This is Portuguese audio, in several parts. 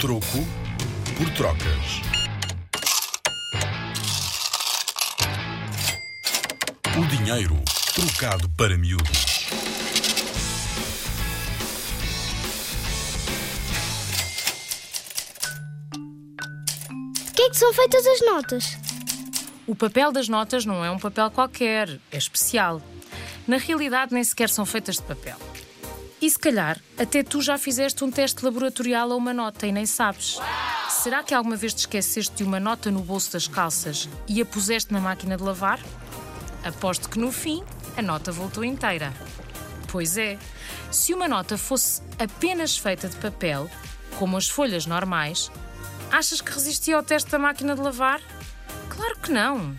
Troco por trocas. O dinheiro trocado para miúdos. De que é que são feitas as notas? O papel das notas não é um papel qualquer, é especial. Na realidade, nem sequer são feitas de papel. E se calhar, até tu já fizeste um teste laboratorial a uma nota e nem sabes. Será que alguma vez te esqueceste de uma nota no bolso das calças e a puseste na máquina de lavar? Aposto que no fim a nota voltou inteira. Pois é, se uma nota fosse apenas feita de papel, como as folhas normais, achas que resistia ao teste da máquina de lavar? Claro que não.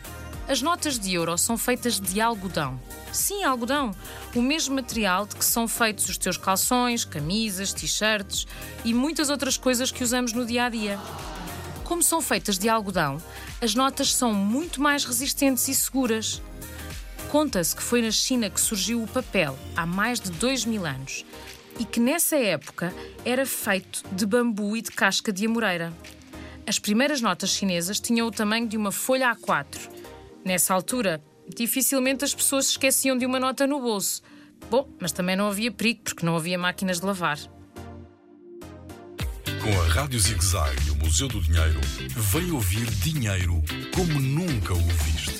As notas de euro são feitas de algodão. Sim, algodão. O mesmo material de que são feitos os teus calções, camisas, t-shirts e muitas outras coisas que usamos no dia a dia. Como são feitas de algodão, as notas são muito mais resistentes e seguras. Conta-se que foi na China que surgiu o papel, há mais de dois mil anos, e que nessa época era feito de bambu e de casca de amoreira. As primeiras notas chinesas tinham o tamanho de uma folha A4. Nessa altura, dificilmente as pessoas se esqueciam de uma nota no bolso. Bom, mas também não havia perigo porque não havia máquinas de lavar. Com a Rádio Zig Zag e o Museu do Dinheiro, vem ouvir dinheiro como nunca o viste.